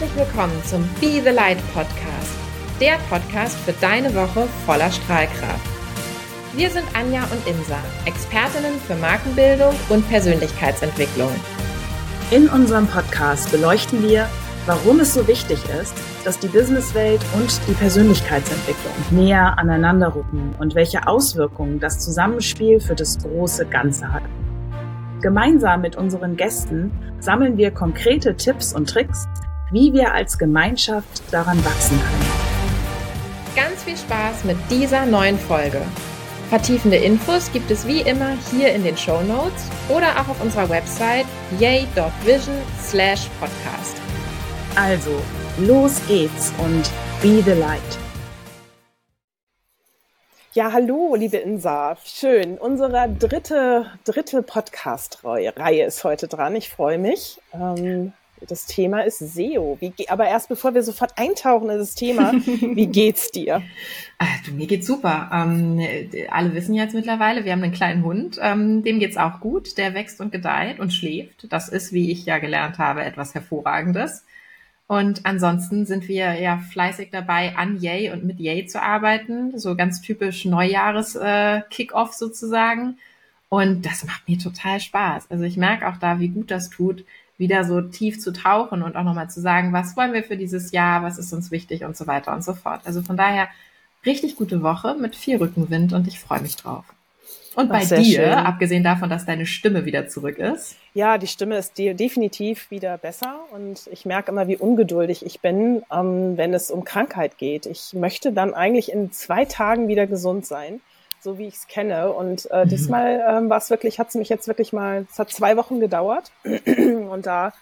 Herzlich willkommen zum Be the Light Podcast, der Podcast für deine Woche voller Strahlkraft. Wir sind Anja und Insa, Expertinnen für Markenbildung und Persönlichkeitsentwicklung. In unserem Podcast beleuchten wir, warum es so wichtig ist, dass die Businesswelt und die Persönlichkeitsentwicklung näher aneinander rücken und welche Auswirkungen das Zusammenspiel für das große Ganze hat. Gemeinsam mit unseren Gästen sammeln wir konkrete Tipps und Tricks, wie wir als Gemeinschaft daran wachsen können. Ganz viel Spaß mit dieser neuen Folge. Vertiefende Infos gibt es wie immer hier in den Show Notes oder auch auf unserer Website yay.vision slash podcast. Also, los geht's und be the light. Ja, hallo, liebe Insa. Schön. Unsere dritte, dritte Podcast-Reihe ist heute dran. Ich freue mich. Ähm, das Thema ist SEO. Wie, aber erst bevor wir sofort eintauchen in das Thema, wie geht's dir? Ach, du, mir geht's super. Ähm, alle wissen jetzt mittlerweile, wir haben einen kleinen Hund. Ähm, dem geht's auch gut. Der wächst und gedeiht und schläft. Das ist, wie ich ja gelernt habe, etwas Hervorragendes. Und ansonsten sind wir ja fleißig dabei, an Yay und mit Yay zu arbeiten. So ganz typisch Neujahres-Kick-Off äh, sozusagen. Und das macht mir total Spaß. Also ich merke auch da, wie gut das tut, wieder so tief zu tauchen und auch nochmal zu sagen, was wollen wir für dieses Jahr, was ist uns wichtig und so weiter und so fort. Also von daher richtig gute Woche mit viel Rückenwind und ich freue mich drauf. Und bei dir, schön. abgesehen davon, dass deine Stimme wieder zurück ist? Ja, die Stimme ist definitiv wieder besser und ich merke immer, wie ungeduldig ich bin, ähm, wenn es um Krankheit geht. Ich möchte dann eigentlich in zwei Tagen wieder gesund sein so wie ich es kenne. Und äh, mhm. diesmal ähm, war es wirklich, hat es mich jetzt wirklich mal, es hat zwei Wochen gedauert und da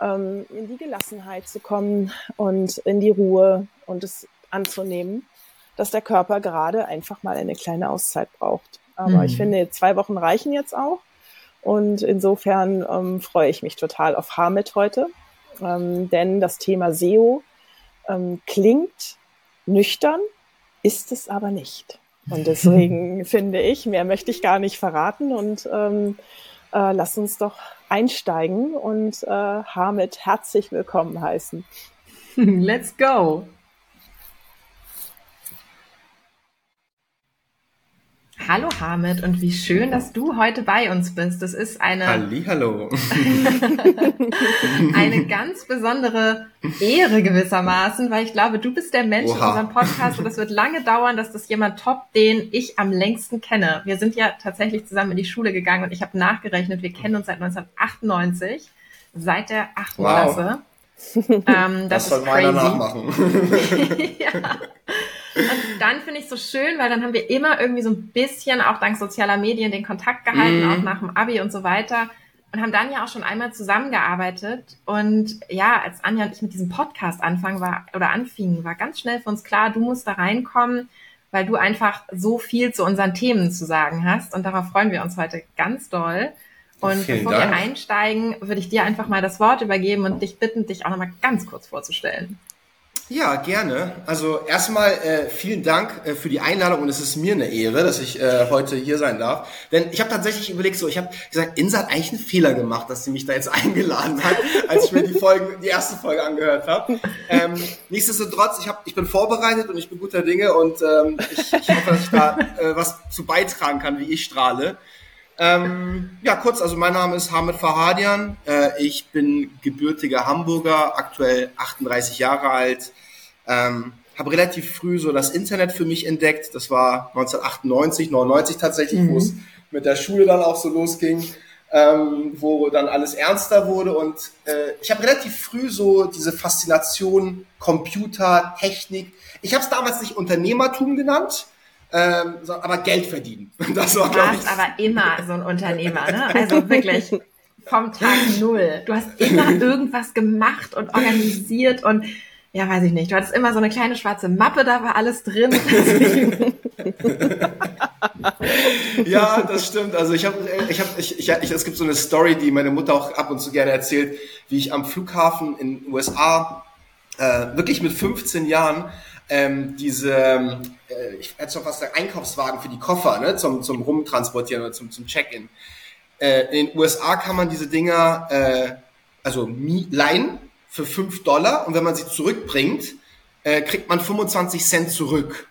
ähm, in die Gelassenheit zu kommen und in die Ruhe und es anzunehmen, dass der Körper gerade einfach mal eine kleine Auszeit braucht. Aber mhm. ich finde, zwei Wochen reichen jetzt auch. Und insofern ähm, freue ich mich total auf Hamid heute, ähm, denn das Thema SEO ähm, klingt nüchtern, ist es aber nicht. Und deswegen finde ich, mehr möchte ich gar nicht verraten und ähm, äh, lass uns doch einsteigen und äh, Hamid herzlich willkommen heißen. Let's go! Hallo Hamid und wie schön, dass du heute bei uns bist. Das ist eine Hallihallo. eine ganz besondere Ehre gewissermaßen, weil ich glaube, du bist der Mensch Oha. in unserem Podcast und es wird lange dauern, dass das jemand toppt, den ich am längsten kenne. Wir sind ja tatsächlich zusammen in die Schule gegangen und ich habe nachgerechnet, wir kennen uns seit 1998, seit der achten wow. Klasse. Ähm, das, das soll meiner nachmachen. ja. Und dann finde ich es so schön, weil dann haben wir immer irgendwie so ein bisschen auch dank sozialer Medien den Kontakt gehalten, mm. auch nach dem Abi und so weiter. Und haben dann ja auch schon einmal zusammengearbeitet. Und ja, als Anja und ich mit diesem Podcast anfangen war oder anfingen, war ganz schnell für uns klar, du musst da reinkommen, weil du einfach so viel zu unseren Themen zu sagen hast. Und darauf freuen wir uns heute ganz doll. Und Vielen bevor Dank. wir einsteigen, würde ich dir einfach mal das Wort übergeben und dich bitten, dich auch nochmal ganz kurz vorzustellen. Ja, gerne. Also erstmal äh, vielen Dank äh, für die Einladung und es ist mir eine Ehre, dass ich äh, heute hier sein darf. Denn ich habe tatsächlich überlegt, so ich habe gesagt, Insa hat eigentlich einen Fehler gemacht, dass sie mich da jetzt eingeladen hat, als ich mir die Folge, die erste Folge angehört habe. Ähm, nichtsdestotrotz, ich, hab, ich bin vorbereitet und ich bin guter Dinge und ähm, ich, ich hoffe, dass ich da äh, was zu beitragen kann, wie ich strahle. Ähm, ja, kurz, also mein Name ist Hamid Fahadian. Äh, ich bin gebürtiger Hamburger, aktuell 38 Jahre alt. Ähm, habe relativ früh so das Internet für mich entdeckt. Das war 1998, 99 tatsächlich, mhm. wo es mit der Schule dann auch so losging, ähm, wo dann alles ernster wurde. Und äh, ich habe relativ früh so diese Faszination Computer, Technik. Ich habe es damals nicht Unternehmertum genannt, ähm, so, aber Geld verdienen. Das war, du warst aber immer so ein Unternehmer, ne? Also wirklich vom Tag null. Du hast immer irgendwas gemacht und organisiert und ja, weiß ich nicht. Du hattest immer so eine kleine schwarze Mappe, da war alles drin. ja, das stimmt. Also ich habe, ich habe, ich, ich, ich, es gibt so eine Story, die meine Mutter auch ab und zu gerne erzählt, wie ich am Flughafen in den USA äh, wirklich mit 15 Jahren ähm, diese, äh, ich hätte schon fast sagen, Einkaufswagen für die Koffer, ne, zum, zum Rumtransportieren oder zum, zum Check-in. Äh, in den USA kann man diese Dinger, äh, also leihen für 5 Dollar und wenn man sie zurückbringt, äh, kriegt man 25 Cent zurück.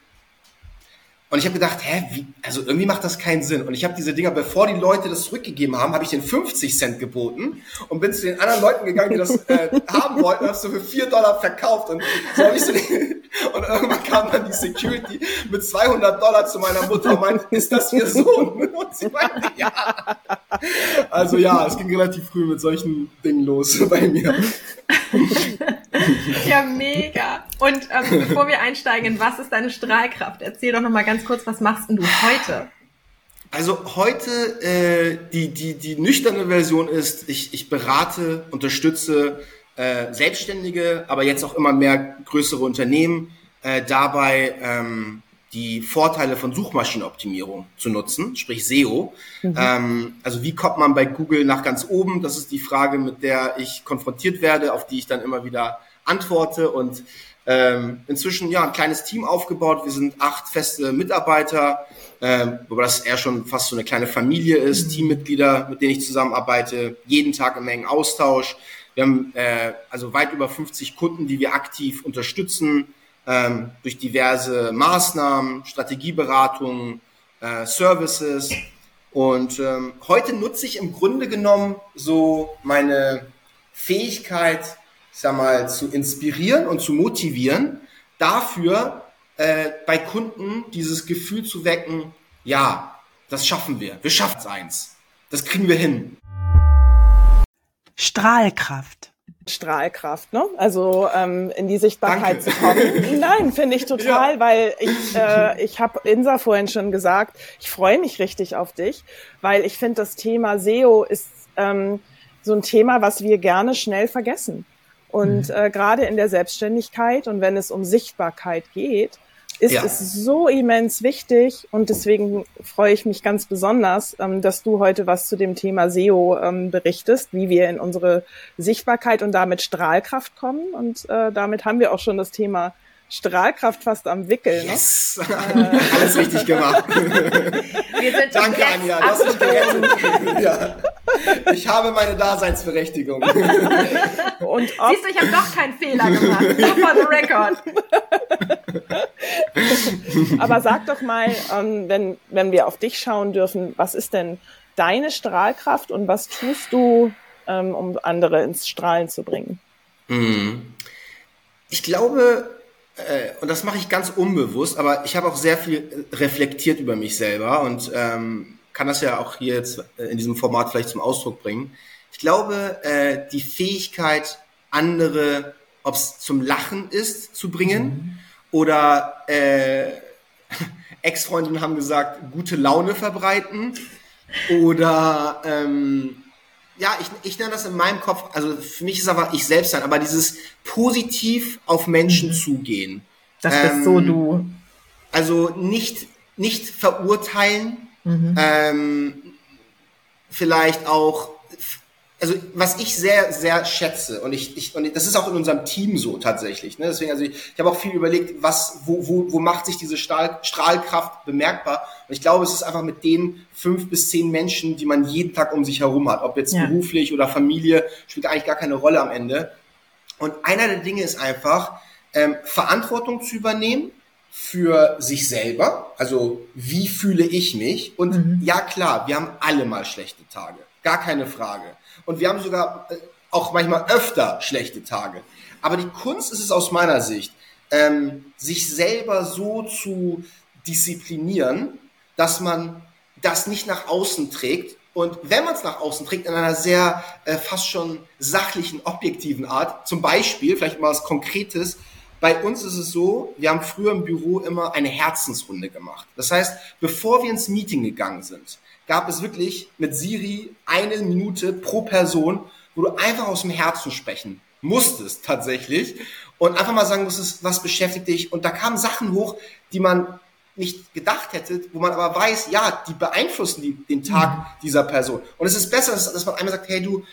Und ich habe gedacht, hä, wie, also irgendwie macht das keinen Sinn. Und ich habe diese Dinger, bevor die Leute das zurückgegeben haben, habe ich den 50 Cent geboten und bin zu den anderen Leuten gegangen, die das äh, haben wollten, und habe so für 4 Dollar verkauft. Und, so hab ich so den, und irgendwann kam dann die Security mit 200 Dollar zu meiner Mutter und meinte, ist das Ihr Sohn? Und sie meinte, ja. Also ja, es ging relativ früh mit solchen Dingen los bei mir. ja, mega. Und ähm, bevor wir einsteigen, was ist deine Strahlkraft? Erzähl doch noch mal ganz kurz, was machst denn du heute? Also heute äh, die, die, die nüchterne Version ist, ich, ich berate, unterstütze äh, Selbstständige, aber jetzt auch immer mehr größere Unternehmen äh, dabei, ähm, die Vorteile von Suchmaschinenoptimierung zu nutzen, sprich SEO. Mhm. Ähm, also wie kommt man bei Google nach ganz oben? Das ist die Frage, mit der ich konfrontiert werde, auf die ich dann immer wieder antworte und ähm, inzwischen ja ein kleines Team aufgebaut. Wir sind acht feste Mitarbeiter, ähm, wobei das eher schon fast so eine kleine Familie ist. Teammitglieder, mit denen ich zusammenarbeite, jeden Tag im engen Austausch. Wir haben äh, also weit über 50 Kunden, die wir aktiv unterstützen ähm, durch diverse Maßnahmen, Strategieberatungen, äh, Services. Und ähm, heute nutze ich im Grunde genommen so meine Fähigkeit, ich sag mal, zu inspirieren und zu motivieren, dafür äh, bei Kunden dieses Gefühl zu wecken, ja, das schaffen wir, wir schaffen es eins, das kriegen wir hin. Strahlkraft. Strahlkraft, ne? Also ähm, in die Sichtbarkeit Danke. zu kommen. Nein, finde ich total, ja. weil ich äh, ich habe Insa vorhin schon gesagt, ich freue mich richtig auf dich, weil ich finde das Thema SEO ist ähm, so ein Thema, was wir gerne schnell vergessen. Und mhm. äh, gerade in der Selbstständigkeit und wenn es um Sichtbarkeit geht, ist ja. es so immens wichtig und deswegen freue ich mich ganz besonders, ähm, dass du heute was zu dem Thema SEO ähm, berichtest, wie wir in unsere Sichtbarkeit und damit Strahlkraft kommen. Und äh, damit haben wir auch schon das Thema Strahlkraft fast am Wickel. Ne? Yes. Ne? Alles richtig gemacht. Danke, Anja. Das ist gerettet. ja. Ich habe meine Daseinsberechtigung. Und Siehst du, ich habe doch keinen Fehler gemacht. For the record. Aber sag doch mal, ähm, wenn, wenn wir auf dich schauen dürfen, was ist denn deine Strahlkraft und was tust du, ähm, um andere ins Strahlen zu bringen? Mhm. Ich glaube, und das mache ich ganz unbewusst, aber ich habe auch sehr viel reflektiert über mich selber und ähm, kann das ja auch hier jetzt äh, in diesem Format vielleicht zum Ausdruck bringen. Ich glaube, äh, die Fähigkeit, andere, ob es zum Lachen ist, zu bringen mhm. oder äh, Ex-Freundinnen haben gesagt, gute Laune verbreiten oder ähm, ja, ich, ich nenne das in meinem Kopf, also für mich ist aber ich selbst sein, aber dieses positiv auf Menschen mhm. zugehen. Das ähm, bist so du. Also nicht, nicht verurteilen, mhm. ähm, vielleicht auch also was ich sehr, sehr schätze und ich, ich und das ist auch in unserem Team so tatsächlich. Ne? Deswegen, also ich, ich habe auch viel überlegt, was, wo, wo, wo macht sich diese Stahl, Strahlkraft bemerkbar? Und ich glaube, es ist einfach mit den fünf bis zehn Menschen, die man jeden Tag um sich herum hat, ob jetzt ja. beruflich oder Familie, spielt eigentlich gar keine Rolle am Ende. Und einer der Dinge ist einfach, ähm, Verantwortung zu übernehmen für sich selber. Also wie fühle ich mich? Und mhm. ja klar, wir haben alle mal schlechte Tage, gar keine Frage. Und wir haben sogar äh, auch manchmal öfter schlechte Tage. Aber die Kunst ist es aus meiner Sicht, ähm, sich selber so zu disziplinieren, dass man das nicht nach außen trägt. Und wenn man es nach außen trägt, in einer sehr äh, fast schon sachlichen, objektiven Art, zum Beispiel, vielleicht mal was Konkretes, bei uns ist es so, wir haben früher im Büro immer eine Herzensrunde gemacht. Das heißt, bevor wir ins Meeting gegangen sind, gab es wirklich mit Siri eine Minute pro Person, wo du einfach aus dem Herzen sprechen musstest tatsächlich und einfach mal sagen musstest, was beschäftigt dich. Und da kamen Sachen hoch, die man nicht gedacht hätte, wo man aber weiß, ja, die beeinflussen die, den Tag mhm. dieser Person. Und es ist besser, dass, dass man einmal sagt, hey du,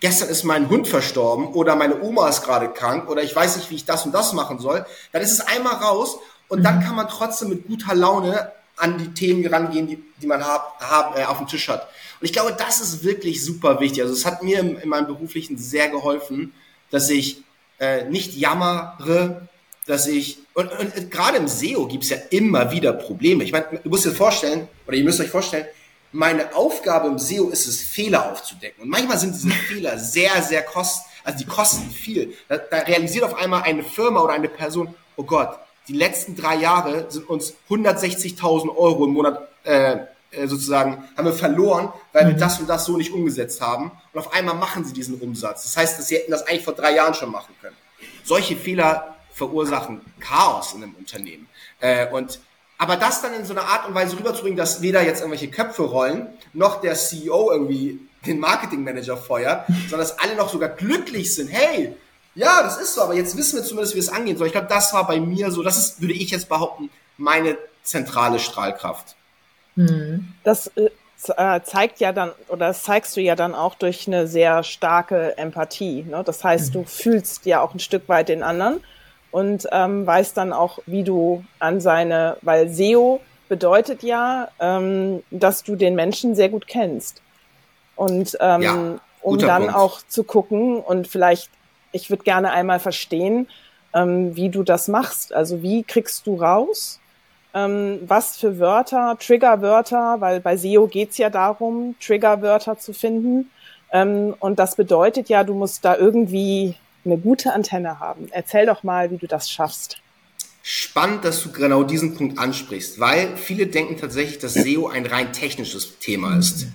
gestern ist mein Hund verstorben oder meine Oma ist gerade krank oder ich weiß nicht, wie ich das und das machen soll. Dann ist es einmal raus und mhm. dann kann man trotzdem mit guter Laune an die Themen rangehen, die, die man hab, hab, äh, auf dem Tisch hat. Und ich glaube, das ist wirklich super wichtig. Also es hat mir in, in meinem beruflichen sehr geholfen, dass ich äh, nicht jammere, dass ich, und, und, und gerade im SEO gibt's ja immer wieder Probleme. Ich meine, du musst dir vorstellen, oder ihr müsst euch vorstellen, meine Aufgabe im SEO ist es, Fehler aufzudecken. Und manchmal sind diese Fehler sehr, sehr kosten, also die kosten viel. Da, da realisiert auf einmal eine Firma oder eine Person, oh Gott, die letzten drei Jahre sind uns 160.000 Euro im Monat äh, äh, sozusagen haben wir verloren, weil wir mhm. das und das so nicht umgesetzt haben. Und auf einmal machen sie diesen Umsatz. Das heißt, dass sie hätten das eigentlich vor drei Jahren schon machen können. Solche Fehler verursachen Chaos in einem Unternehmen. Äh, und aber das dann in so einer Art und Weise rüberzubringen, dass weder jetzt irgendwelche Köpfe rollen, noch der CEO irgendwie den Marketingmanager feuert, sondern dass alle noch sogar glücklich sind. Hey, ja, das ist so, aber jetzt wissen wir zumindest, wie es angehen soll. Ich glaube, das war bei mir so, das ist, würde ich jetzt behaupten, meine zentrale Strahlkraft. Mhm. Das äh, äh, zeigt ja dann, oder das zeigst du ja dann auch durch eine sehr starke Empathie. Ne? Das heißt, mhm. du fühlst ja auch ein Stück weit den anderen und ähm, weißt dann auch, wie du an seine, weil SEO bedeutet ja, ähm, dass du den Menschen sehr gut kennst. Und ähm, ja, um dann Punkt. auch zu gucken und vielleicht ich würde gerne einmal verstehen, ähm, wie du das machst. Also wie kriegst du raus, ähm, was für Wörter, Triggerwörter, weil bei SEO geht's ja darum, Triggerwörter zu finden. Ähm, und das bedeutet ja, du musst da irgendwie eine gute Antenne haben. Erzähl doch mal, wie du das schaffst. Spannend, dass du genau diesen Punkt ansprichst, weil viele denken tatsächlich, dass SEO ein rein technisches Thema ist.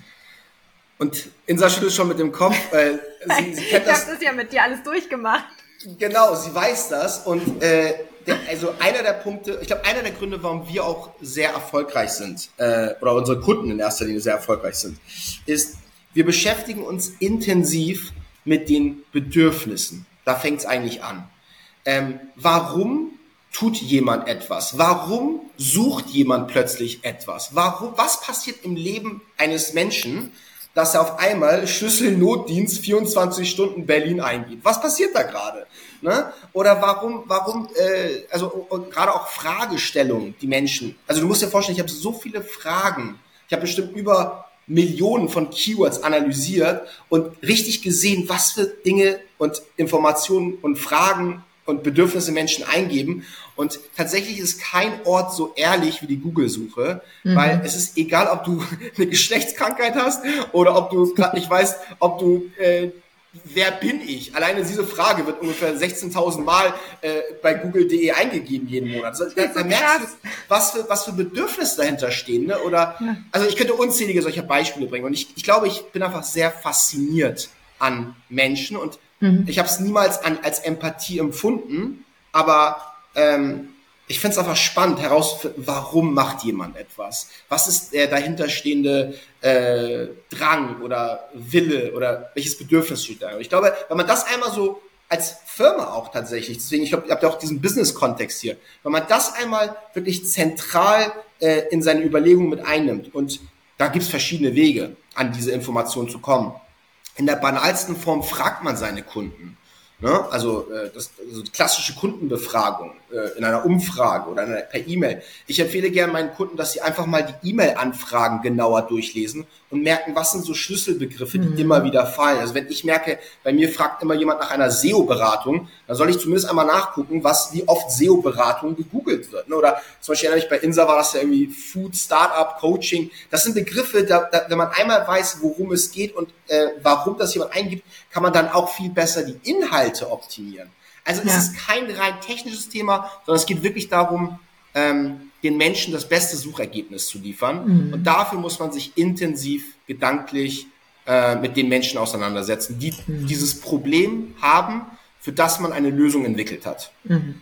Und Insa schüttelt schon mit dem Kopf. Äh, sie, sie kennt ich das. habe das ja mit dir alles durchgemacht. Genau, sie weiß das. Und äh, der, also einer der Punkte, ich glaube, einer der Gründe, warum wir auch sehr erfolgreich sind, äh, oder unsere Kunden in erster Linie sehr erfolgreich sind, ist, wir beschäftigen uns intensiv mit den Bedürfnissen. Da fängt es eigentlich an. Ähm, warum tut jemand etwas? Warum sucht jemand plötzlich etwas? Warum, was passiert im Leben eines Menschen, dass er auf einmal Schlüsselnotdienst 24 Stunden Berlin eingibt. Was passiert da gerade? Ne? Oder warum, warum, äh, also gerade auch Fragestellungen, die Menschen. Also du musst dir vorstellen, ich habe so viele Fragen. Ich habe bestimmt über Millionen von Keywords analysiert und richtig gesehen, was für Dinge und Informationen und Fragen und Bedürfnisse Menschen eingeben. Und tatsächlich ist kein Ort so ehrlich wie die Google-Suche, mhm. weil es ist egal, ob du eine Geschlechtskrankheit hast oder ob du gerade nicht weißt, ob du äh, wer bin ich? Alleine diese Frage wird ungefähr 16.000 Mal äh, bei google.de eingegeben jeden Monat. Also, da, da merkst du, was für, was für Bedürfnisse dahinter stehen. Ne? Oder, ja. Also ich könnte unzählige solcher Beispiele bringen. Und ich, ich glaube, ich bin einfach sehr fasziniert an Menschen und mhm. ich habe es niemals an, als Empathie empfunden, aber ähm, ich finde es einfach spannend herauszufinden, warum macht jemand etwas? Was ist der dahinterstehende äh, Drang oder Wille oder welches Bedürfnis steht da? Und ich glaube, wenn man das einmal so als Firma auch tatsächlich, deswegen, ich glaube, ihr habt ja auch diesen Business-Kontext hier, wenn man das einmal wirklich zentral äh, in seine Überlegungen mit einnimmt und da gibt's verschiedene Wege, an diese Informationen zu kommen. In der banalsten Form fragt man seine Kunden. Ne? Also, äh, das, also klassische Kundenbefragung äh, in einer Umfrage oder einer, per E-Mail. Ich empfehle gerne meinen Kunden, dass sie einfach mal die E-Mail-Anfragen genauer durchlesen und merken, was sind so Schlüsselbegriffe, die mhm. immer wieder fallen. Also wenn ich merke, bei mir fragt immer jemand nach einer SEO-Beratung, dann soll ich zumindest einmal nachgucken, was wie oft SEO-Beratung gegoogelt wird. Ne? Oder zum Beispiel erinnere ich bei Insa war das ja irgendwie Food, Startup, Coaching. Das sind Begriffe, da, da, wenn man einmal weiß, worum es geht und äh, warum das jemand eingibt, kann man dann auch viel besser die Inhalte optimieren. Also ja. es ist kein rein technisches Thema, sondern es geht wirklich darum, ähm, den Menschen das beste Suchergebnis zu liefern. Mhm. Und dafür muss man sich intensiv gedanklich äh, mit den Menschen auseinandersetzen, die mhm. dieses Problem haben, für das man eine Lösung entwickelt hat. Mhm.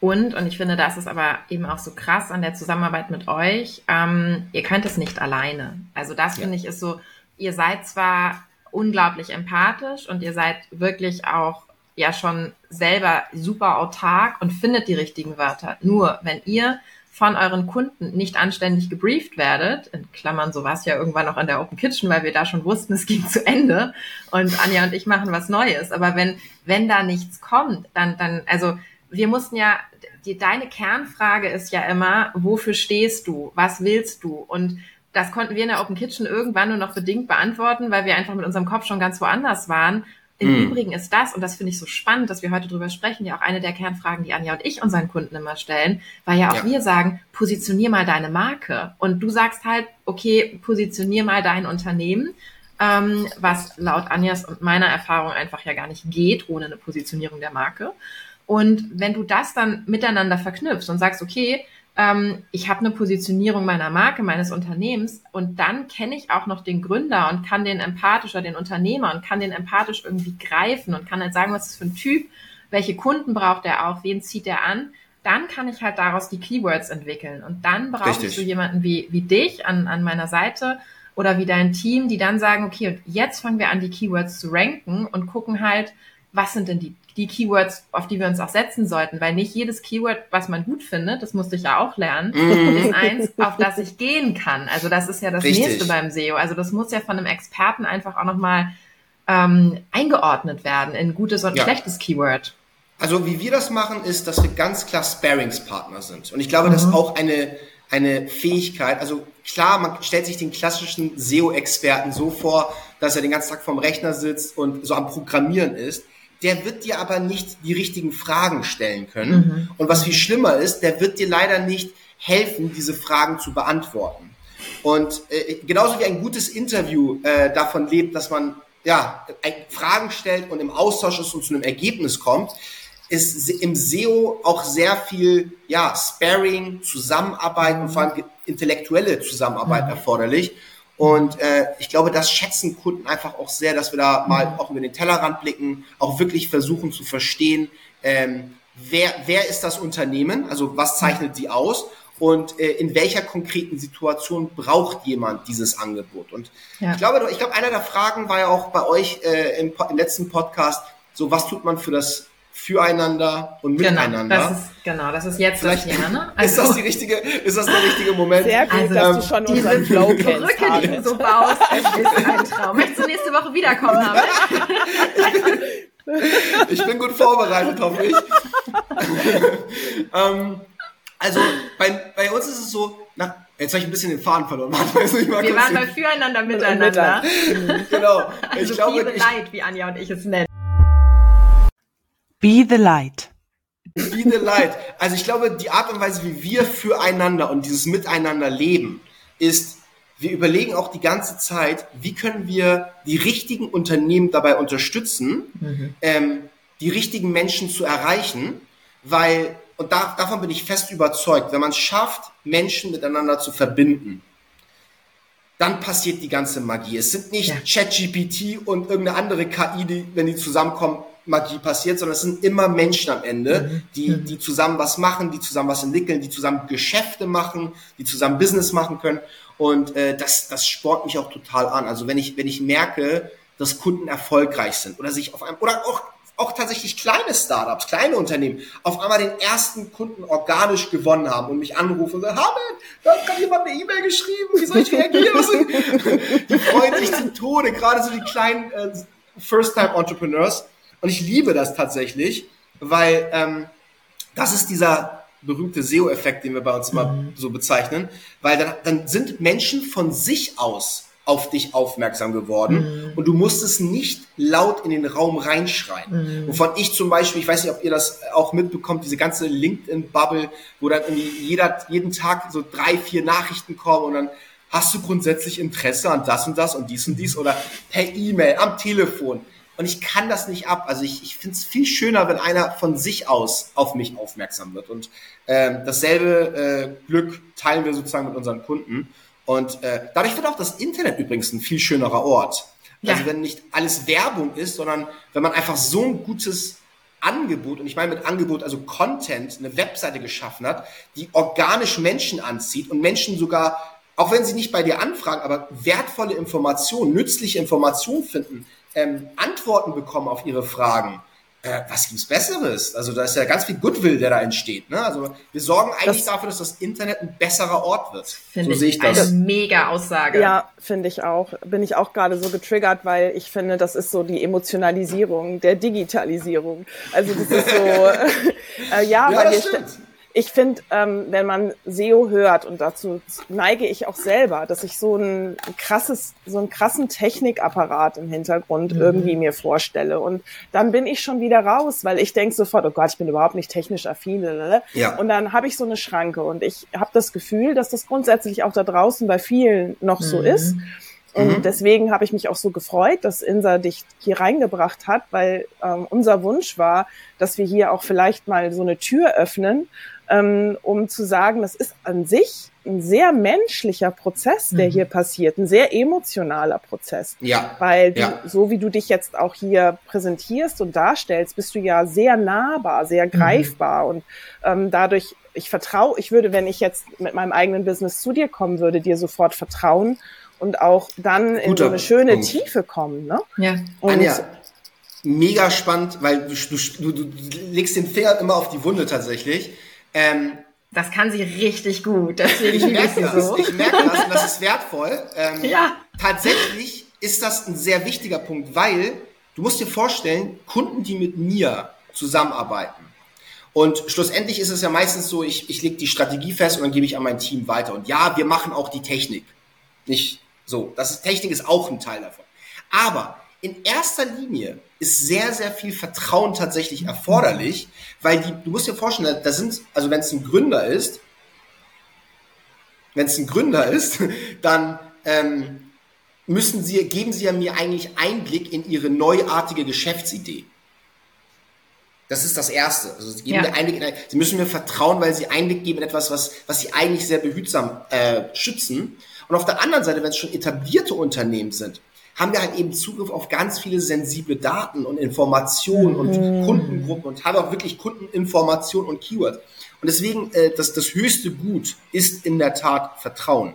Und, und ich finde, das ist aber eben auch so krass an der Zusammenarbeit mit euch, ähm, ihr könnt es nicht alleine. Also das ja. finde ich ist so, ihr seid zwar unglaublich empathisch und ihr seid wirklich auch ja schon selber super autark und findet die richtigen Wörter. Nur wenn ihr von euren Kunden nicht anständig gebrieft werdet, in Klammern, so war es ja irgendwann noch an der Open Kitchen, weil wir da schon wussten, es ging zu Ende und Anja und ich machen was Neues. Aber wenn, wenn da nichts kommt, dann, dann, also wir mussten ja, die, deine Kernfrage ist ja immer, wofür stehst du? Was willst du? Und das konnten wir in der Open Kitchen irgendwann nur noch bedingt beantworten, weil wir einfach mit unserem Kopf schon ganz woanders waren. Im mhm. Übrigen ist das, und das finde ich so spannend, dass wir heute drüber sprechen, ja auch eine der Kernfragen, die Anja und ich unseren Kunden immer stellen, weil ja auch ja. wir sagen, positionier mal deine Marke. Und du sagst halt, okay, positionier mal dein Unternehmen, ähm, was laut Anjas und meiner Erfahrung einfach ja gar nicht geht ohne eine Positionierung der Marke. Und wenn du das dann miteinander verknüpfst und sagst, okay, ähm, ich habe eine Positionierung meiner Marke, meines Unternehmens und dann kenne ich auch noch den Gründer und kann den empathisch oder den Unternehmer und kann den empathisch irgendwie greifen und kann halt sagen, was ist für ein Typ, welche Kunden braucht er auch, wen zieht er an, dann kann ich halt daraus die Keywords entwickeln und dann brauche ich so jemanden wie, wie dich an, an meiner Seite oder wie dein Team, die dann sagen, okay, und jetzt fangen wir an, die Keywords zu ranken und gucken halt, was sind denn die die Keywords, auf die wir uns auch setzen sollten, weil nicht jedes Keyword, was man gut findet, das musste ich ja auch lernen, mm. ist eins, auf das ich gehen kann. Also das ist ja das Richtig. nächste beim SEO. Also das muss ja von einem Experten einfach auch nochmal ähm, eingeordnet werden in gutes und ja. schlechtes Keyword. Also wie wir das machen, ist, dass wir ganz klar Sparingspartner sind. Und ich glaube, mhm. das ist auch eine, eine Fähigkeit. Also klar, man stellt sich den klassischen SEO-Experten so vor, dass er den ganzen Tag vorm Rechner sitzt und so am Programmieren ist der wird dir aber nicht die richtigen Fragen stellen können. Mhm. Und was viel schlimmer ist, der wird dir leider nicht helfen, diese Fragen zu beantworten. Und äh, genauso wie ein gutes Interview äh, davon lebt, dass man ja Fragen stellt und im Austausch ist und zu einem Ergebnis kommt, ist im SEO auch sehr viel ja Sparing, Zusammenarbeit und vor allem intellektuelle Zusammenarbeit mhm. erforderlich. Und äh, ich glaube, das schätzen Kunden einfach auch sehr, dass wir da mal mhm. auch über den Tellerrand blicken, auch wirklich versuchen zu verstehen, ähm, wer, wer ist das Unternehmen, also was zeichnet sie aus und äh, in welcher konkreten Situation braucht jemand dieses Angebot. Und ja. ich glaube, ich glaube, einer der Fragen war ja auch bei euch äh, im, im letzten Podcast, so was tut man für das füreinander und genau, miteinander. Das ist, genau, das ist jetzt Vielleicht, das Thema. Ne? Also, ist das die richtige, ist das der richtige Moment? Sehr gut, also, dass du schon unseren Flow kennst. Brücke, die du so baust, ist ein Traum. Möchtest du nächste Woche wiederkommen, haben? ich bin gut vorbereitet, hoffe ich. ähm, also bei, bei uns ist es so, nach, jetzt habe ich ein bisschen den Faden verloren. Warte, ich mal Wir waren bei füreinander, miteinander. genau. Ich also glaube, Liebe Leid, wie Anja und ich es nennen. Be the light. Be the light. Also ich glaube, die Art und Weise, wie wir füreinander und dieses Miteinander leben, ist, wir überlegen auch die ganze Zeit, wie können wir die richtigen Unternehmen dabei unterstützen, mhm. ähm, die richtigen Menschen zu erreichen, weil, und da, davon bin ich fest überzeugt, wenn man es schafft, Menschen miteinander zu verbinden, dann passiert die ganze Magie. Es sind nicht ja. ChatGPT und irgendeine andere KI, die, wenn die zusammenkommen, Magie passiert, sondern es sind immer Menschen am Ende, mhm. die, die zusammen was machen, die zusammen was entwickeln, die zusammen Geschäfte machen, die zusammen Business machen können. Und äh, das, das spornt mich auch total an. Also wenn ich, wenn ich merke, dass Kunden erfolgreich sind oder sich auf einem, oder auch, auch tatsächlich kleine Startups, kleine Unternehmen auf einmal den ersten Kunden organisch gewonnen haben und mich anrufen und sagen, Haben, da hat gerade jemand eine E-Mail geschrieben, wie soll ich reagieren? die freuen sich zu Tode, gerade so die kleinen äh, First-Time-Entrepreneurs. Und ich liebe das tatsächlich, weil ähm, das ist dieser berühmte SEO-Effekt, den wir bei uns immer mhm. so bezeichnen, weil dann, dann sind Menschen von sich aus auf dich aufmerksam geworden mhm. und du musstest nicht laut in den Raum reinschreien. Mhm. Wovon ich zum Beispiel, ich weiß nicht, ob ihr das auch mitbekommt, diese ganze LinkedIn-Bubble, wo dann irgendwie jeder, jeden Tag so drei, vier Nachrichten kommen und dann hast du grundsätzlich Interesse an das und das und dies und dies oder per E-Mail, am Telefon. Und ich kann das nicht ab. Also ich, ich finde es viel schöner, wenn einer von sich aus auf mich aufmerksam wird. Und ähm, dasselbe äh, Glück teilen wir sozusagen mit unseren Kunden. Und äh, dadurch wird auch das Internet übrigens ein viel schönerer Ort. Ja. Also wenn nicht alles Werbung ist, sondern wenn man einfach so ein gutes Angebot, und ich meine mit Angebot, also Content, eine Webseite geschaffen hat, die organisch Menschen anzieht und Menschen sogar, auch wenn sie nicht bei dir anfragen, aber wertvolle Informationen, nützliche Informationen finden, ähm, Antworten bekommen auf ihre Fragen, äh, was gibt's Besseres? Also da ist ja ganz viel Goodwill, der da entsteht. Ne? Also wir sorgen eigentlich das, dafür, dass das Internet ein besserer Ort wird. So sehe ich das. Eine mega Aussage. Ja, finde ich auch. Bin ich auch gerade so getriggert, weil ich finde, das ist so die Emotionalisierung der Digitalisierung. Also das ist so, äh, ja, ja, weil wir, ich finde, ähm, wenn man SEO hört und dazu neige ich auch selber, dass ich so ein krasses, so einen krassen Technikapparat im Hintergrund mhm. irgendwie mir vorstelle. Und dann bin ich schon wieder raus, weil ich denke sofort, oh Gott, ich bin überhaupt nicht technisch affin. Ja. Und dann habe ich so eine Schranke und ich habe das Gefühl, dass das grundsätzlich auch da draußen bei vielen noch mhm. so ist. Und mhm. deswegen habe ich mich auch so gefreut, dass Insa dich hier reingebracht hat, weil ähm, unser Wunsch war, dass wir hier auch vielleicht mal so eine Tür öffnen, ähm, um zu sagen, das ist an sich ein sehr menschlicher Prozess, der mhm. hier passiert, ein sehr emotionaler Prozess. Ja. Weil du, ja. so wie du dich jetzt auch hier präsentierst und darstellst, bist du ja sehr nahbar, sehr mhm. greifbar mhm. und ähm, dadurch, ich vertraue, ich würde, wenn ich jetzt mit meinem eigenen Business zu dir kommen würde, dir sofort vertrauen und auch dann in Guter so eine schöne Punkt. Tiefe kommen. Ne? Ja. Und Anja, mega spannend, weil du, du, du legst den Finger immer auf die Wunde tatsächlich. Ähm, das kann sie richtig gut. Deswegen ich merke das. So. Ich merke das und das ist wertvoll. Ähm, ja. Tatsächlich ist das ein sehr wichtiger Punkt, weil du musst dir vorstellen, Kunden, die mit mir zusammenarbeiten, und schlussendlich ist es ja meistens so, ich, ich lege die Strategie fest und dann gebe ich an mein Team weiter. Und ja, wir machen auch die Technik. Nicht so. Das ist, Technik ist auch ein Teil davon. Aber in erster Linie ist sehr, sehr viel Vertrauen tatsächlich erforderlich, weil die, du musst dir vorstellen, da sind, also wenn es ein Gründer ist, wenn es ein Gründer ist, dann ähm, müssen sie, geben sie ja mir eigentlich Einblick in ihre neuartige Geschäftsidee. Das ist das Erste. Also sie, geben ja. mir Einblick in, sie müssen mir vertrauen, weil sie Einblick geben in etwas, was, was sie eigentlich sehr behutsam äh, schützen. Und auf der anderen Seite, wenn es schon etablierte Unternehmen sind, haben wir halt eben Zugriff auf ganz viele sensible Daten und Informationen und mhm. Kundengruppen und haben auch wirklich Kundeninformationen und Keywords. Und deswegen, äh, das, das höchste Gut ist in der Tat Vertrauen.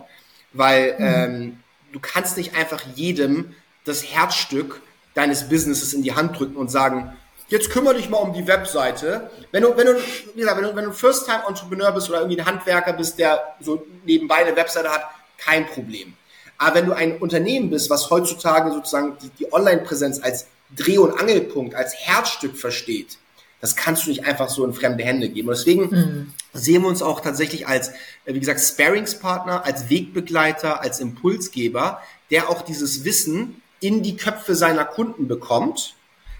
Weil mhm. ähm, du kannst nicht einfach jedem das Herzstück deines Businesses in die Hand drücken und sagen, jetzt kümmere dich mal um die Webseite. Wenn du, wenn du, wie gesagt, wenn du, wenn du First-Time-Entrepreneur bist oder irgendwie ein Handwerker bist, der so nebenbei eine Webseite hat, kein Problem. Aber wenn du ein Unternehmen bist, was heutzutage sozusagen die, die Online-Präsenz als Dreh- und Angelpunkt, als Herzstück versteht, das kannst du nicht einfach so in fremde Hände geben. Und deswegen mhm. sehen wir uns auch tatsächlich als, äh, wie gesagt, Sparingspartner, als Wegbegleiter, als Impulsgeber, der auch dieses Wissen in die Köpfe seiner Kunden bekommt,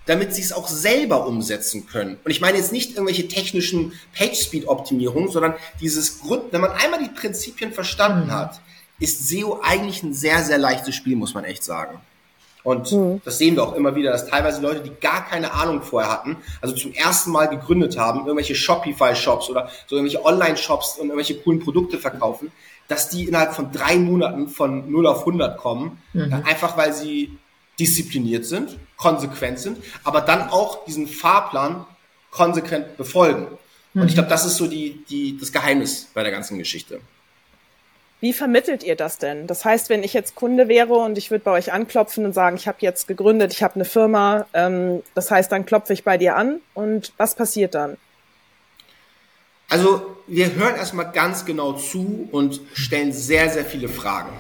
damit sie es auch selber umsetzen können. Und ich meine jetzt nicht irgendwelche technischen Page-Speed-Optimierungen, sondern dieses Grund, wenn man einmal die Prinzipien verstanden mhm. hat, ist SEO eigentlich ein sehr, sehr leichtes Spiel, muss man echt sagen. Und mhm. das sehen wir auch immer wieder, dass teilweise Leute, die gar keine Ahnung vorher hatten, also zum ersten Mal gegründet haben, irgendwelche Shopify-Shops oder so irgendwelche Online-Shops und irgendwelche coolen Produkte verkaufen, dass die innerhalb von drei Monaten von 0 auf 100 kommen, mhm. einfach weil sie diszipliniert sind, konsequent sind, aber dann auch diesen Fahrplan konsequent befolgen. Mhm. Und ich mhm. glaube, das ist so die, die, das Geheimnis bei der ganzen Geschichte. Wie vermittelt ihr das denn? Das heißt, wenn ich jetzt Kunde wäre und ich würde bei euch anklopfen und sagen, ich habe jetzt gegründet, ich habe eine Firma, ähm, das heißt, dann klopfe ich bei dir an und was passiert dann? Also wir hören erstmal ganz genau zu und stellen sehr, sehr viele Fragen.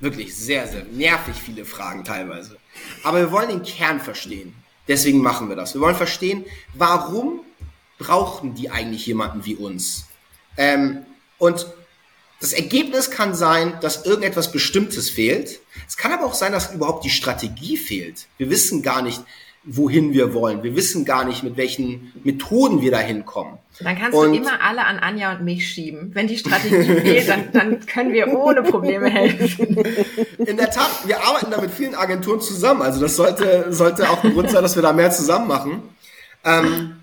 Wirklich sehr, sehr nervig viele Fragen teilweise. Aber wir wollen den Kern verstehen. Deswegen machen wir das. Wir wollen verstehen, warum brauchen die eigentlich jemanden wie uns? Ähm, und das Ergebnis kann sein, dass irgendetwas Bestimmtes fehlt. Es kann aber auch sein, dass überhaupt die Strategie fehlt. Wir wissen gar nicht, wohin wir wollen. Wir wissen gar nicht, mit welchen Methoden wir da hinkommen. Dann kannst und du immer alle an Anja und mich schieben. Wenn die Strategie fehlt, dann, dann können wir ohne Probleme helfen. In der Tat, wir arbeiten da mit vielen Agenturen zusammen. Also das sollte, sollte auch ein Grund sein, dass wir da mehr zusammen machen. Ähm,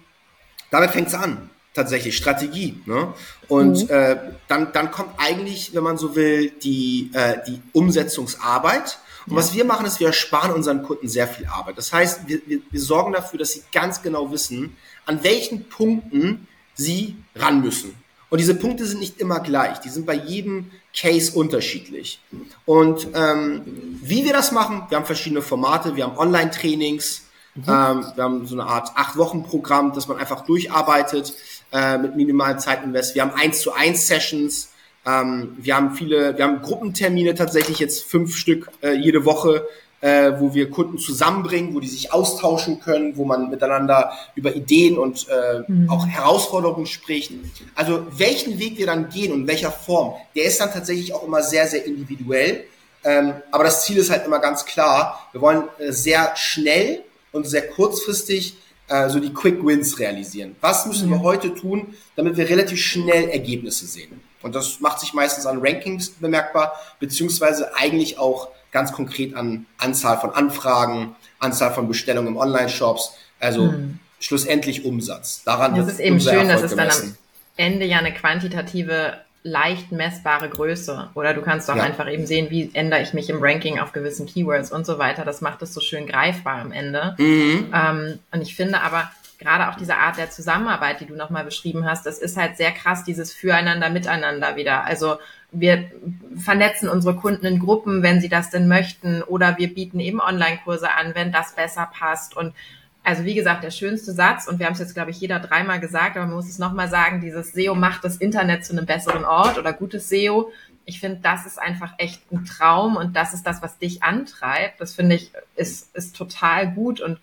damit fängt es an tatsächlich Strategie. Ne? Und mhm. äh, dann, dann kommt eigentlich, wenn man so will, die, äh, die Umsetzungsarbeit. Und ja. was wir machen, ist, wir ersparen unseren Kunden sehr viel Arbeit. Das heißt, wir, wir, wir sorgen dafür, dass sie ganz genau wissen, an welchen Punkten sie ran müssen. Und diese Punkte sind nicht immer gleich. Die sind bei jedem Case unterschiedlich. Und ähm, wie wir das machen, wir haben verschiedene Formate, wir haben Online-Trainings, mhm. ähm, wir haben so eine Art Acht-Wochen-Programm, das man einfach durcharbeitet äh, mit minimalen Zeitinvest. Wir haben eins zu eins Sessions. Ähm, wir haben viele, wir haben Gruppentermine tatsächlich jetzt fünf Stück äh, jede Woche, äh, wo wir Kunden zusammenbringen, wo die sich austauschen können, wo man miteinander über Ideen und äh, mhm. auch Herausforderungen spricht. Also welchen Weg wir dann gehen und in welcher Form, der ist dann tatsächlich auch immer sehr, sehr individuell. Ähm, aber das Ziel ist halt immer ganz klar. Wir wollen äh, sehr schnell und sehr kurzfristig äh, so die Quick Wins realisieren. Was müssen mhm. wir heute tun, damit wir relativ schnell Ergebnisse sehen? Und das macht sich meistens an Rankings bemerkbar, beziehungsweise eigentlich auch ganz konkret an Anzahl von Anfragen, Anzahl von Bestellungen im Online-Shops, also mhm. schlussendlich Umsatz. Daran das ist eben schön, dass es dann am Ende ja eine quantitative leicht messbare Größe. Oder du kannst auch ja. einfach eben sehen, wie ändere ich mich im Ranking auf gewissen Keywords und so weiter. Das macht es so schön greifbar am Ende. Mhm. Ähm, und ich finde aber, gerade auch diese Art der Zusammenarbeit, die du nochmal beschrieben hast, das ist halt sehr krass, dieses Füreinander, Miteinander wieder. Also wir vernetzen unsere Kunden in Gruppen, wenn sie das denn möchten, oder wir bieten eben Online-Kurse an, wenn das besser passt. Und also wie gesagt, der schönste Satz, und wir haben es jetzt, glaube ich, jeder dreimal gesagt, aber man muss es nochmal sagen, dieses SEO macht das Internet zu einem besseren Ort oder gutes SEO. Ich finde, das ist einfach echt ein Traum und das ist das, was dich antreibt. Das finde ich, ist, ist total gut. Und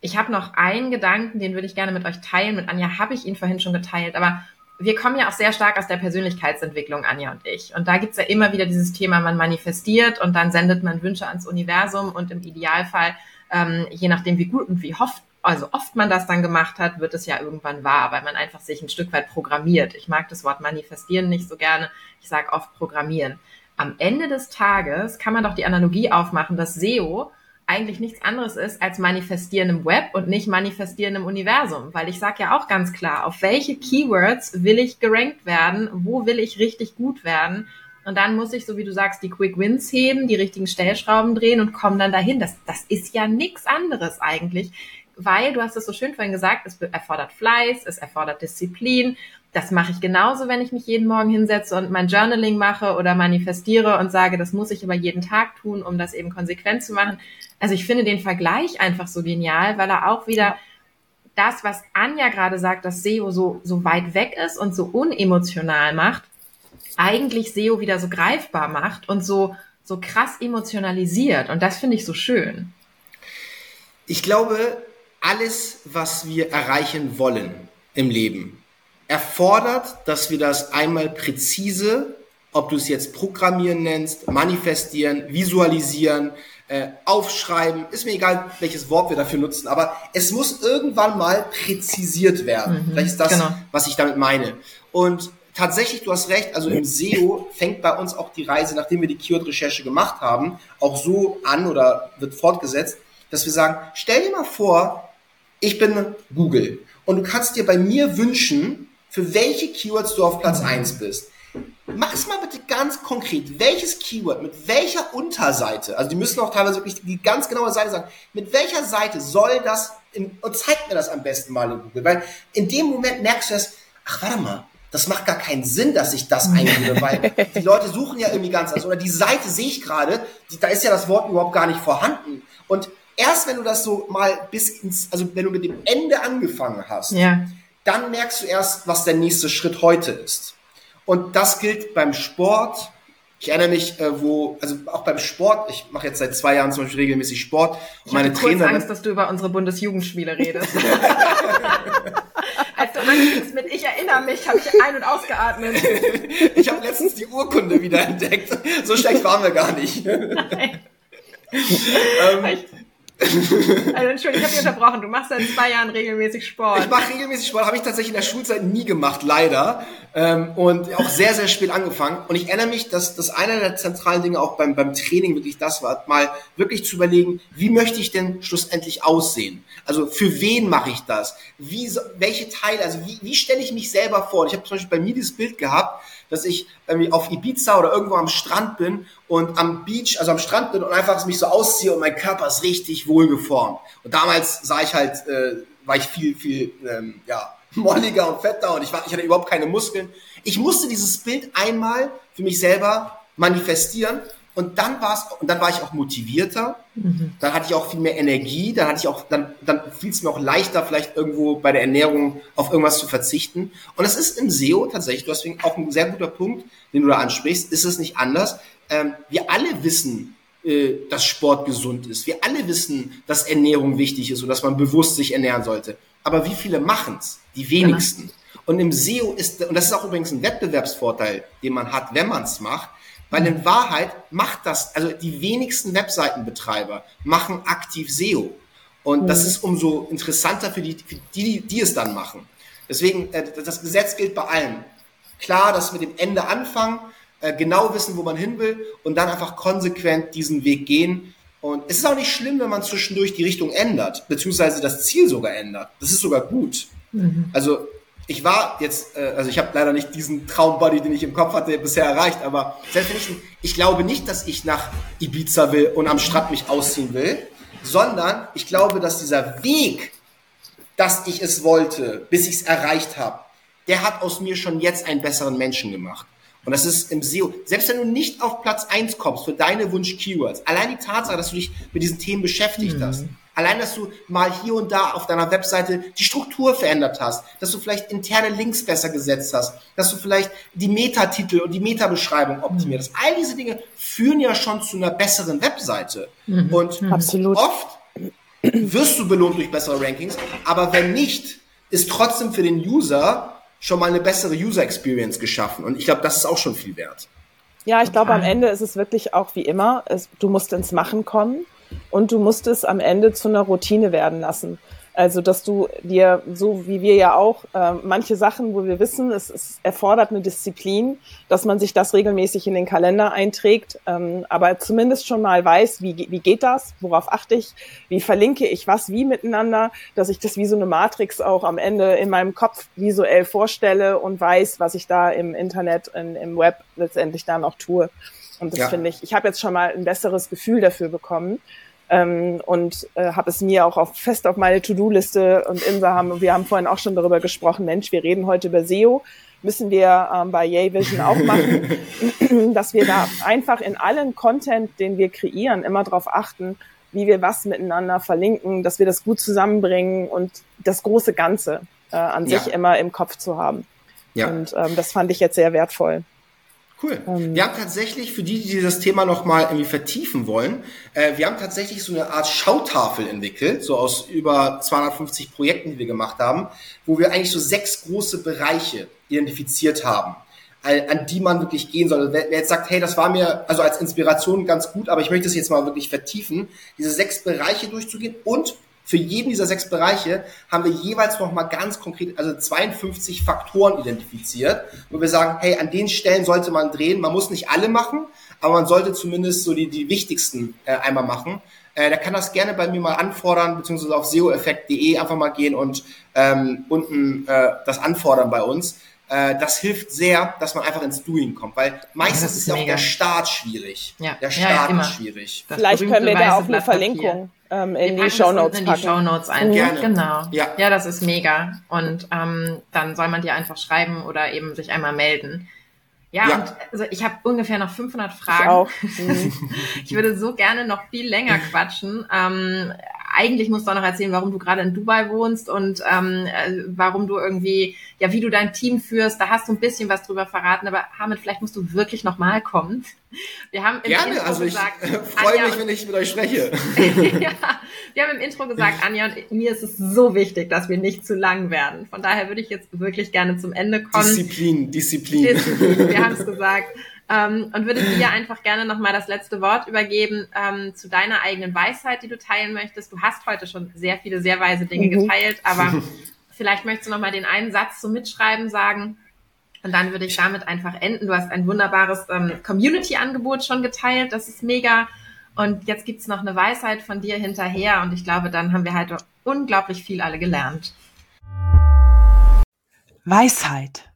ich habe noch einen Gedanken, den würde ich gerne mit euch teilen. Mit Anja habe ich ihn vorhin schon geteilt, aber wir kommen ja auch sehr stark aus der Persönlichkeitsentwicklung, Anja und ich. Und da gibt's ja immer wieder dieses Thema, man manifestiert und dann sendet man Wünsche ans Universum und im Idealfall ähm, je nachdem, wie gut und wie oft, also oft man das dann gemacht hat, wird es ja irgendwann wahr, weil man einfach sich ein Stück weit programmiert. Ich mag das Wort manifestieren nicht so gerne. Ich sage oft programmieren. Am Ende des Tages kann man doch die Analogie aufmachen, dass SEO eigentlich nichts anderes ist als manifestieren im Web und nicht manifestieren im Universum. Weil ich sage ja auch ganz klar, auf welche Keywords will ich gerankt werden, wo will ich richtig gut werden und dann muss ich, so wie du sagst, die Quick Wins heben, die richtigen Stellschrauben drehen und komme dann dahin. Das, das ist ja nichts anderes eigentlich, weil du hast es so schön vorhin gesagt, es erfordert Fleiß, es erfordert Disziplin. Das mache ich genauso, wenn ich mich jeden Morgen hinsetze und mein Journaling mache oder manifestiere und sage, das muss ich aber jeden Tag tun, um das eben konsequent zu machen. Also ich finde den Vergleich einfach so genial, weil er auch wieder das, was Anja gerade sagt, dass SEO so, so weit weg ist und so unemotional macht, eigentlich SEO wieder so greifbar macht und so, so krass emotionalisiert. Und das finde ich so schön. Ich glaube, alles, was wir erreichen wollen im Leben, erfordert, dass wir das einmal präzise, ob du es jetzt programmieren nennst, manifestieren, visualisieren, äh, aufschreiben, ist mir egal, welches Wort wir dafür nutzen, aber es muss irgendwann mal präzisiert werden. Mhm, Vielleicht ist das, genau. was ich damit meine. Und tatsächlich, du hast recht, also im SEO fängt bei uns auch die Reise, nachdem wir die Keyword-Recherche gemacht haben, auch so an oder wird fortgesetzt, dass wir sagen, stell dir mal vor, ich bin Google und du kannst dir bei mir wünschen, für welche Keywords du auf Platz eins bist. Mach es mal bitte ganz konkret. Welches Keyword, mit welcher Unterseite, also die müssen auch teilweise wirklich die ganz genaue Seite sagen, mit welcher Seite soll das, in, und zeig mir das am besten mal in Google, weil in dem Moment merkst du das, ach warte mal, das macht gar keinen Sinn, dass ich das eingebe, weil die Leute suchen ja irgendwie ganz anders. Oder die Seite sehe ich gerade, da ist ja das Wort überhaupt gar nicht vorhanden. Und erst wenn du das so mal bis ins, also wenn du mit dem Ende angefangen hast, ja. dann merkst du erst, was der nächste Schritt heute ist. Und das gilt beim Sport. Ich erinnere mich, äh, wo, also auch beim Sport, ich mache jetzt seit zwei Jahren zum Beispiel regelmäßig Sport. Ich meine Trainerin. Ich Angst, dass du über unsere Bundesjugendspiele redest. Als du anfingst mit Ich erinnere mich, habe ich ein- und ausgeatmet. ich habe letztens die Urkunde wieder entdeckt. So schlecht waren wir gar nicht. Nein. ähm, also Entschuldigung, ich habe dich unterbrochen. Du machst seit zwei Jahren regelmäßig Sport. Ich mache regelmäßig Sport, habe ich tatsächlich in der Schulzeit nie gemacht, leider. Ähm, und auch sehr, sehr spät angefangen. Und ich erinnere mich, dass das einer der zentralen Dinge auch beim, beim Training wirklich das war, mal wirklich zu überlegen, wie möchte ich denn schlussendlich aussehen? Also für wen mache ich das? Wie, welche Teile, also wie, wie stelle ich mich selber vor? Und ich habe zum Beispiel bei mir dieses Bild gehabt, dass ich irgendwie auf Ibiza oder irgendwo am Strand bin und am Beach, also am Strand bin und einfach mich so ausziehe und mein Körper ist richtig wohlgeformt. Und damals sah ich halt, äh, war ich viel, viel, ähm, ja, molliger und fetter und ich, war, ich hatte überhaupt keine Muskeln. Ich musste dieses Bild einmal für mich selber manifestieren und dann war es, und dann war ich auch motivierter, mhm. dann hatte ich auch viel mehr Energie, dann hatte ich auch, dann, dann fiel es mir auch leichter, vielleicht irgendwo bei der Ernährung auf irgendwas zu verzichten. Und es ist im SEO tatsächlich, deswegen auch ein sehr guter Punkt, den du da ansprichst, ist es nicht anders. Ähm, wir alle wissen, äh, dass Sport gesund ist. Wir alle wissen, dass Ernährung wichtig ist und dass man bewusst sich ernähren sollte. Aber wie viele machen's? Die wenigsten. Genau. Und im SEO ist, und das ist auch übrigens ein Wettbewerbsvorteil, den man hat, wenn man es macht, weil in Wahrheit macht das, also die wenigsten Webseitenbetreiber machen aktiv SEO. Und das mhm. ist umso interessanter für die, für die, die es dann machen. Deswegen, äh, das Gesetz gilt bei allen. Klar, dass mit dem Ende anfangen, äh, genau wissen, wo man hin will und dann einfach konsequent diesen Weg gehen. Und es ist auch nicht schlimm, wenn man zwischendurch die Richtung ändert, beziehungsweise das Ziel sogar ändert. Das ist sogar gut. Mhm. Also ich war jetzt, äh, also ich habe leider nicht diesen Traumbody, den ich im Kopf hatte, bisher erreicht, aber selbst wenn ich, ich glaube nicht, dass ich nach Ibiza will und am Strand mich ausziehen will, sondern ich glaube, dass dieser Weg, dass ich es wollte, bis ich es erreicht habe, der hat aus mir schon jetzt einen besseren Menschen gemacht. Und das ist im SEO, selbst wenn du nicht auf Platz eins kommst für deine Wunsch-Keywords, allein die Tatsache, dass du dich mit diesen Themen beschäftigt mhm. hast, allein, dass du mal hier und da auf deiner Webseite die Struktur verändert hast, dass du vielleicht interne Links besser gesetzt hast, dass du vielleicht die Metatitel und die Metabeschreibung optimiert hast. All diese Dinge führen ja schon zu einer besseren Webseite. Mhm. Und mhm. Absolut. oft wirst du belohnt durch bessere Rankings, aber wenn nicht, ist trotzdem für den User schon mal eine bessere User Experience geschaffen. Und ich glaube, das ist auch schon viel wert. Ja, ich glaube, am Ende ist es wirklich auch wie immer, es, du musst ins Machen kommen und du musst es am Ende zu einer Routine werden lassen. Also, dass du dir, so wie wir ja auch, äh, manche Sachen, wo wir wissen, es, es erfordert eine Disziplin, dass man sich das regelmäßig in den Kalender einträgt, ähm, aber zumindest schon mal weiß, wie, wie geht das, worauf achte ich, wie verlinke ich was wie miteinander, dass ich das wie so eine Matrix auch am Ende in meinem Kopf visuell vorstelle und weiß, was ich da im Internet, in, im Web letztendlich dann auch tue. Und das ja. finde ich, ich habe jetzt schon mal ein besseres Gefühl dafür bekommen ähm, und äh, habe es mir auch auf, fest auf meine To-Do-Liste und Insa haben, wir haben vorhin auch schon darüber gesprochen, Mensch, wir reden heute über SEO, müssen wir ähm, bei Yay Vision auch machen, dass wir da einfach in allen Content, den wir kreieren, immer darauf achten, wie wir was miteinander verlinken, dass wir das gut zusammenbringen und das große Ganze äh, an ja. sich immer im Kopf zu haben. Ja. Und ähm, das fand ich jetzt sehr wertvoll. Cool. Ähm, wir haben tatsächlich, für die, die das Thema nochmal irgendwie vertiefen wollen, äh, wir haben tatsächlich so eine Art Schautafel entwickelt, so aus über 250 Projekten, die wir gemacht haben, wo wir eigentlich so sechs große Bereiche identifiziert haben, an die man wirklich gehen soll. Wer jetzt sagt, hey, das war mir also als Inspiration ganz gut, aber ich möchte es jetzt mal wirklich vertiefen, diese sechs Bereiche durchzugehen und für jeden dieser sechs Bereiche haben wir jeweils nochmal ganz konkret, also 52 Faktoren identifiziert, wo wir sagen, hey, an den Stellen sollte man drehen. Man muss nicht alle machen, aber man sollte zumindest so die, die wichtigsten äh, einmal machen. Äh, der kann das gerne bei mir mal anfordern, beziehungsweise auf seoeffekt.de einfach mal gehen und ähm, unten äh, das anfordern bei uns. Äh, das hilft sehr, dass man einfach ins Doing kommt, weil meistens ist, ist ja auch der Start schwierig. Ja. Der Start ja, ist schwierig. Das Vielleicht können wir da auch eine Verlinkung ähm, in die Show Notes in die Show Notes ein. Gerne. Genau. Ja. ja, das ist mega. Und ähm, dann soll man dir einfach schreiben oder eben sich einmal melden. Ja, ja. und also ich habe ungefähr noch 500 Fragen. Ich, auch. Mhm. ich würde so gerne noch viel länger quatschen. Ähm, eigentlich musst du auch noch erzählen, warum du gerade in Dubai wohnst und ähm, äh, warum du irgendwie, ja, wie du dein Team führst. Da hast du ein bisschen was drüber verraten, aber Hamid, vielleicht musst du wirklich nochmal kommen. Wir haben im Gerne, Intro also gesagt, ich äh, freue mich, wenn ich mit euch spreche. ja, wir haben im Intro gesagt, Anja und mir ist es so wichtig, dass wir nicht zu lang werden. Von daher würde ich jetzt wirklich gerne zum Ende kommen. Disziplin, Disziplin. Disziplin wir haben es gesagt. Ähm, und würde dir einfach gerne nochmal das letzte Wort übergeben ähm, zu deiner eigenen Weisheit, die du teilen möchtest. Du hast heute schon sehr viele, sehr weise Dinge mhm. geteilt, aber vielleicht möchtest du nochmal den einen Satz zum Mitschreiben sagen. Und dann würde ich damit einfach enden. Du hast ein wunderbares ähm, Community-Angebot schon geteilt. Das ist mega. Und jetzt gibt's noch eine Weisheit von dir hinterher. Und ich glaube, dann haben wir halt unglaublich viel alle gelernt. Weisheit.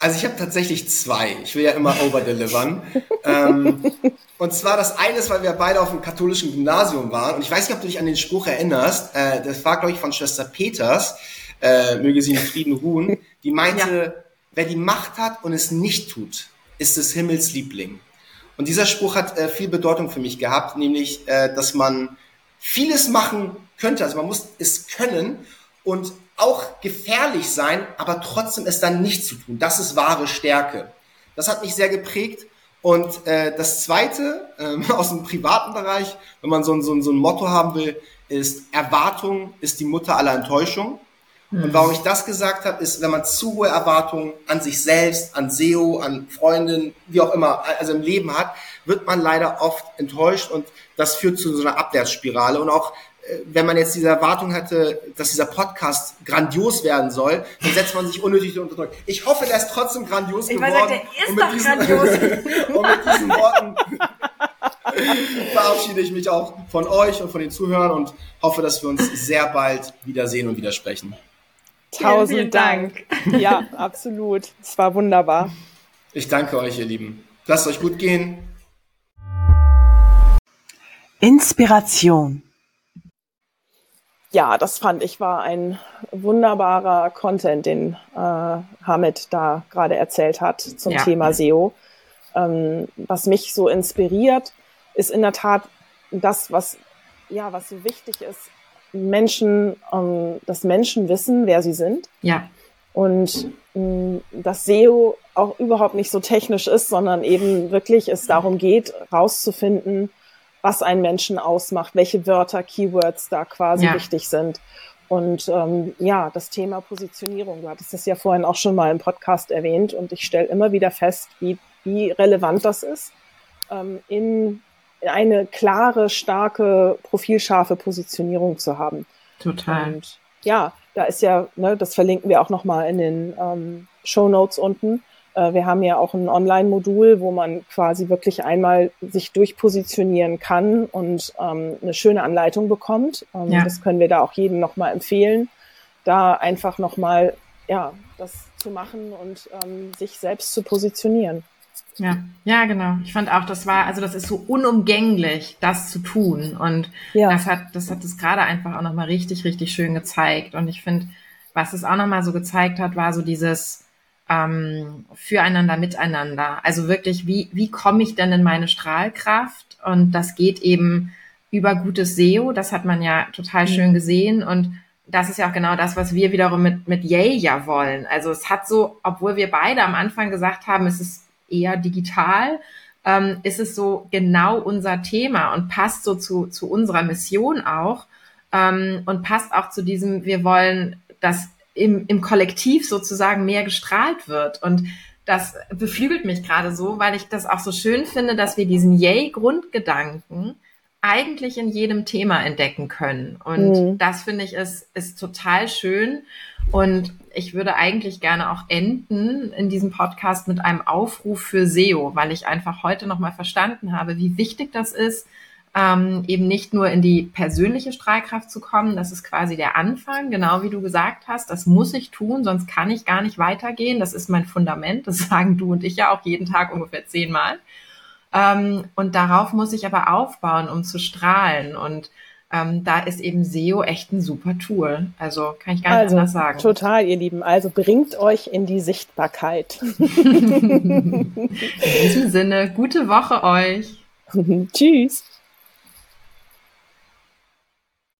Also ich habe tatsächlich zwei. Ich will ja immer overdelivern. ähm, und zwar das eine ist, weil wir beide auf dem katholischen Gymnasium waren. Und ich weiß nicht, ob du dich an den Spruch erinnerst. Äh, das war, glaube ich, von Schwester Peters, äh, möge sie in Frieden ruhen. Die meinte, ja. wer die Macht hat und es nicht tut, ist des Himmels Liebling. Und dieser Spruch hat äh, viel Bedeutung für mich gehabt, nämlich, äh, dass man vieles machen könnte. Also man muss es können und auch gefährlich sein, aber trotzdem es dann nicht zu tun. Das ist wahre Stärke. Das hat mich sehr geprägt Und äh, das Zweite ähm, aus dem privaten Bereich, wenn man so ein, so, ein, so ein Motto haben will, ist Erwartung ist die Mutter aller Enttäuschung. Mhm. Und warum ich das gesagt habe, ist, wenn man zu hohe Erwartungen an sich selbst, an SEO, an Freundinnen, wie auch immer, also im Leben hat, wird man leider oft enttäuscht und das führt zu so einer Abwärtsspirale. Und auch äh, wenn man jetzt diese Erwartung hatte, dass dieser Podcast grandios werden soll, dann setzt man sich unnötig unter Druck. Ich hoffe, der ist trotzdem grandios ich geworden. Sagen, der ist und doch diesen, grandios. und mit diesen Worten verabschiede ich mich auch von euch und von den Zuhörern und hoffe, dass wir uns sehr bald wiedersehen und widersprechen. Tausend vielen, vielen Dank. Dank. Ja, absolut. Es war wunderbar. Ich danke euch, ihr Lieben. Lasst euch gut gehen. Inspiration. Ja, das fand ich war ein wunderbarer Content, den äh, Hamid da gerade erzählt hat zum ja. Thema SEO. Ähm, was mich so inspiriert, ist in der Tat das, was ja, was so wichtig ist, Menschen, ähm, dass Menschen wissen, wer sie sind. Ja. Und ähm, dass SEO auch überhaupt nicht so technisch ist, sondern eben wirklich es darum geht, rauszufinden, was einen Menschen ausmacht, welche Wörter, Keywords da quasi ja. wichtig sind. Und ähm, ja, das Thema Positionierung, du hattest das ja vorhin auch schon mal im Podcast erwähnt und ich stelle immer wieder fest, wie, wie relevant das ist, ähm, in eine klare, starke, profilscharfe Positionierung zu haben. Total. Und ja, da ist ja, ne, das verlinken wir auch nochmal in den ähm, Show Notes unten. Äh, wir haben ja auch ein Online-Modul, wo man quasi wirklich einmal sich durchpositionieren kann und ähm, eine schöne Anleitung bekommt. Ähm, ja. Das können wir da auch jedem nochmal empfehlen, da einfach nochmal, ja, das zu machen und ähm, sich selbst zu positionieren. Ja, ja, genau. Ich fand auch, das war, also das ist so unumgänglich, das zu tun. Und ja. das hat, das hat es gerade einfach auch nochmal richtig, richtig schön gezeigt. Und ich finde, was es auch nochmal so gezeigt hat, war so dieses ähm, Füreinander, Miteinander. Also wirklich, wie, wie komme ich denn in meine Strahlkraft? Und das geht eben über gutes SEO. Das hat man ja total mhm. schön gesehen. Und das ist ja auch genau das, was wir wiederum mit, mit Yay ja wollen. Also es hat so, obwohl wir beide am Anfang gesagt haben, es ist eher digital, ähm, ist es so genau unser Thema und passt so zu, zu unserer Mission auch ähm, und passt auch zu diesem, wir wollen, dass im, im Kollektiv sozusagen mehr gestrahlt wird. Und das beflügelt mich gerade so, weil ich das auch so schön finde, dass wir diesen Yay-Grundgedanken eigentlich in jedem Thema entdecken können. Und mhm. das finde ich ist, ist total schön. Und ich würde eigentlich gerne auch enden in diesem Podcast mit einem Aufruf für SEO, weil ich einfach heute nochmal verstanden habe, wie wichtig das ist, ähm, eben nicht nur in die persönliche Strahlkraft zu kommen. Das ist quasi der Anfang, genau wie du gesagt hast. Das muss ich tun, sonst kann ich gar nicht weitergehen. Das ist mein Fundament. Das sagen du und ich ja auch jeden Tag ungefähr zehnmal. Ähm, und darauf muss ich aber aufbauen, um zu strahlen. Und ähm, da ist eben SEO echt ein super Tool. Also kann ich gar nicht also, anders sagen. Total, ihr Lieben. Also bringt euch in die Sichtbarkeit. in diesem Sinne, gute Woche euch. Tschüss.